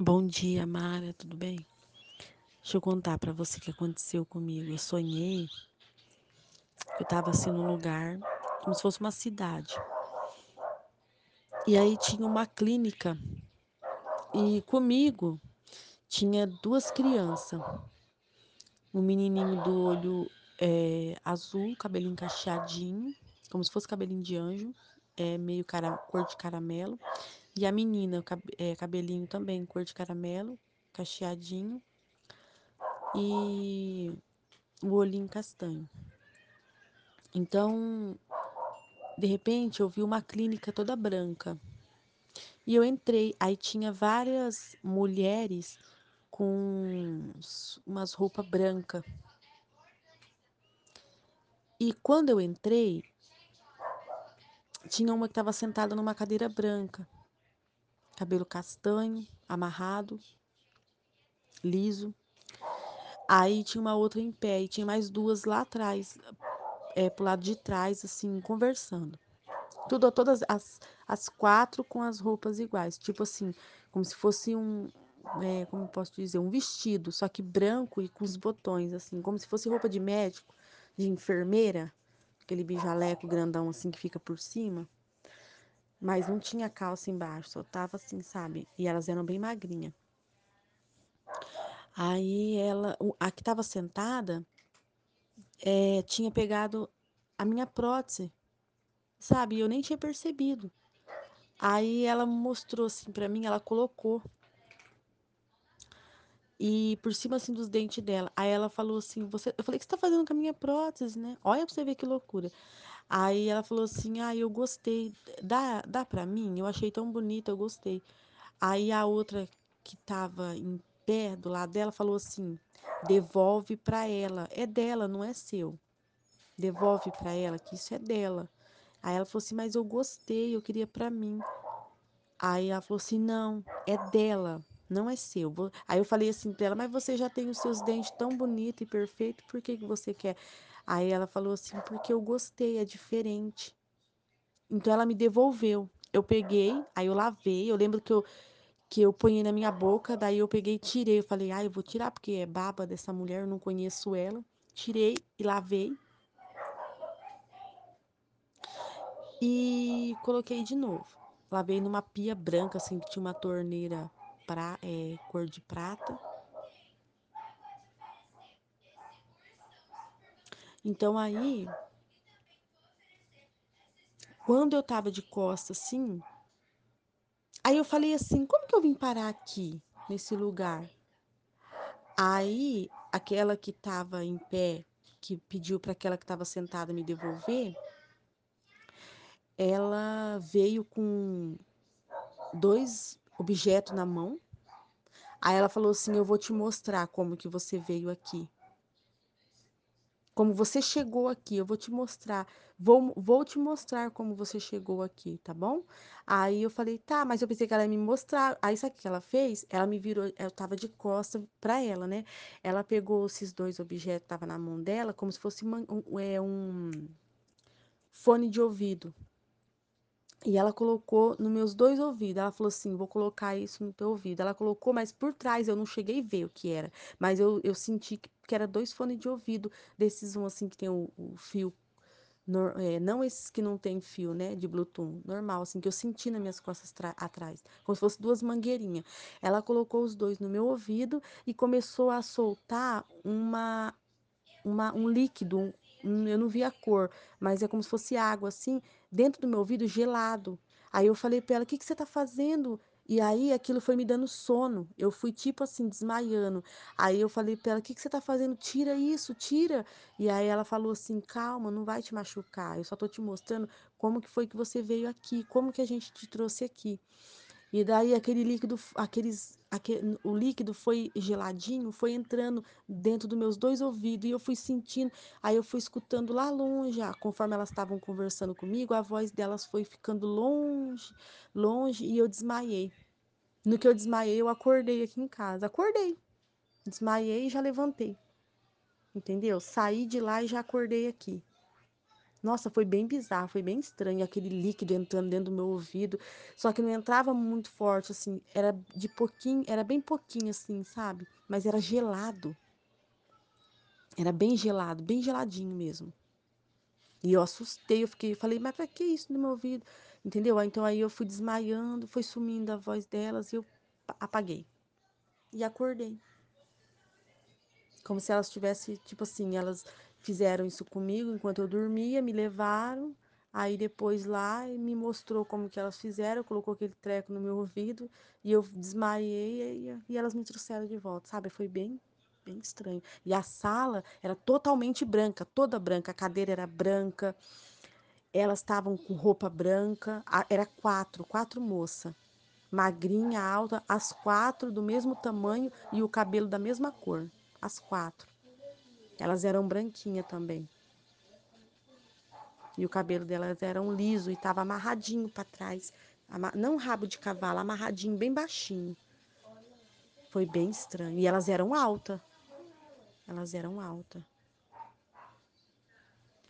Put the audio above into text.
Bom dia, Mara, tudo bem? Deixa eu contar pra você o que aconteceu comigo. Eu sonhei que eu tava assim num lugar, como se fosse uma cidade. E aí tinha uma clínica e comigo tinha duas crianças. Um menininho do olho é, azul, cabelinho cacheadinho, como se fosse cabelinho de anjo, é meio cara, cor de caramelo. E a menina, é, cabelinho também, cor de caramelo, cacheadinho. E o olhinho castanho. Então, de repente, eu vi uma clínica toda branca. E eu entrei, aí tinha várias mulheres com umas roupas brancas. E quando eu entrei, tinha uma que estava sentada numa cadeira branca, cabelo castanho, amarrado, liso. Aí tinha uma outra em pé e tinha mais duas lá atrás, é, pro lado de trás, assim, conversando. Tudo, todas as, as quatro com as roupas iguais, tipo assim, como se fosse um, é, como posso dizer, um vestido, só que branco e com os botões, assim, como se fosse roupa de médico, de enfermeira, aquele bijaleco grandão assim que fica por cima. Mas não tinha calça embaixo, só tava assim, sabe? E elas eram bem magrinhas. Aí ela, a que tava sentada, é, tinha pegado a minha prótese, sabe? Eu nem tinha percebido. Aí ela mostrou assim para mim, ela colocou e por cima assim dos dentes dela. Aí ela falou assim: "Você, eu falei que você tá fazendo com a minha prótese, né? Olha para você ver que loucura". Aí ela falou assim: "Ah, eu gostei. Dá, dá para mim? Eu achei tão bonita, eu gostei". Aí a outra que tava em pé do lado dela falou assim: "Devolve para ela. É dela, não é seu. Devolve para ela que isso é dela". Aí ela falou assim: "Mas eu gostei, eu queria para mim". Aí ela falou assim: não, é dela, não é seu. Aí eu falei assim pra ela: mas você já tem os seus dentes tão bonitos e perfeitos, por que, que você quer? Aí ela falou assim: porque eu gostei, é diferente. Então ela me devolveu. Eu peguei, aí eu lavei. Eu lembro que eu, que eu ponhei na minha boca, daí eu peguei e tirei. Eu falei: ah, eu vou tirar porque é baba dessa mulher, eu não conheço ela. Tirei e lavei. E coloquei de novo. Lavei numa pia branca, assim, que tinha uma torneira pra, é, cor de prata. Então aí, quando eu tava de costas assim, aí eu falei assim, como que eu vim parar aqui, nesse lugar? Aí, aquela que tava em pé, que pediu para aquela que tava sentada me devolver, ela veio com dois objetos na mão. Aí ela falou assim: "Eu vou te mostrar como que você veio aqui". como você chegou aqui, eu vou te mostrar, vou, vou te mostrar como você chegou aqui, tá bom? Aí eu falei, tá, mas eu pensei que ela ia me mostrar. Aí sabe o que ela fez? Ela me virou, eu tava de costa pra ela, né? Ela pegou esses dois objetos que tava na mão dela, como se fosse uma, um, é, um fone de ouvido. E ela colocou nos meus dois ouvidos. Ela falou assim: vou colocar isso no teu ouvido. Ela colocou, mas por trás eu não cheguei a ver o que era. Mas eu, eu senti que, que era dois fones de ouvido, desses um assim que tem o, o fio. No, é, não esses que não tem fio, né? De Bluetooth, normal, assim, que eu senti nas minhas costas atrás, como se fosse duas mangueirinhas. Ela colocou os dois no meu ouvido e começou a soltar uma, uma um líquido, eu não vi a cor, mas é como se fosse água, assim, dentro do meu ouvido, gelado. Aí eu falei para ela: o que, que você tá fazendo? E aí aquilo foi me dando sono. Eu fui tipo assim, desmaiando. Aí eu falei para ela: o que, que você tá fazendo? Tira isso, tira. E aí ela falou assim: calma, não vai te machucar. Eu só tô te mostrando como que foi que você veio aqui, como que a gente te trouxe aqui. E daí aquele líquido, aqueles, aquele, o líquido foi geladinho, foi entrando dentro dos meus dois ouvidos e eu fui sentindo, aí eu fui escutando lá longe, conforme elas estavam conversando comigo, a voz delas foi ficando longe, longe e eu desmaiei. No que eu desmaiei, eu acordei aqui em casa. Acordei. Desmaiei e já levantei. Entendeu? Saí de lá e já acordei aqui. Nossa, foi bem bizarro, foi bem estranho aquele líquido entrando dentro do meu ouvido. Só que não entrava muito forte, assim, era de pouquinho, era bem pouquinho, assim, sabe? Mas era gelado. Era bem gelado, bem geladinho mesmo. E eu assustei, eu fiquei, falei, mas pra que isso no meu ouvido? Entendeu? Então aí eu fui desmaiando, foi sumindo a voz delas e eu apaguei. E acordei. Como se elas tivessem, tipo assim, elas fizeram isso comigo enquanto eu dormia, me levaram, aí depois lá me mostrou como que elas fizeram, colocou aquele treco no meu ouvido e eu desmaiei e, e elas me trouxeram de volta, sabe? Foi bem, bem estranho. E a sala era totalmente branca, toda branca, a cadeira era branca, elas estavam com roupa branca, era quatro, quatro moças. Magrinha, alta, as quatro do mesmo tamanho e o cabelo da mesma cor. As quatro. Elas eram branquinha também. E o cabelo delas era um liso e estava amarradinho para trás. Não rabo de cavalo, amarradinho, bem baixinho. Foi bem estranho. E elas eram altas. Elas eram altas.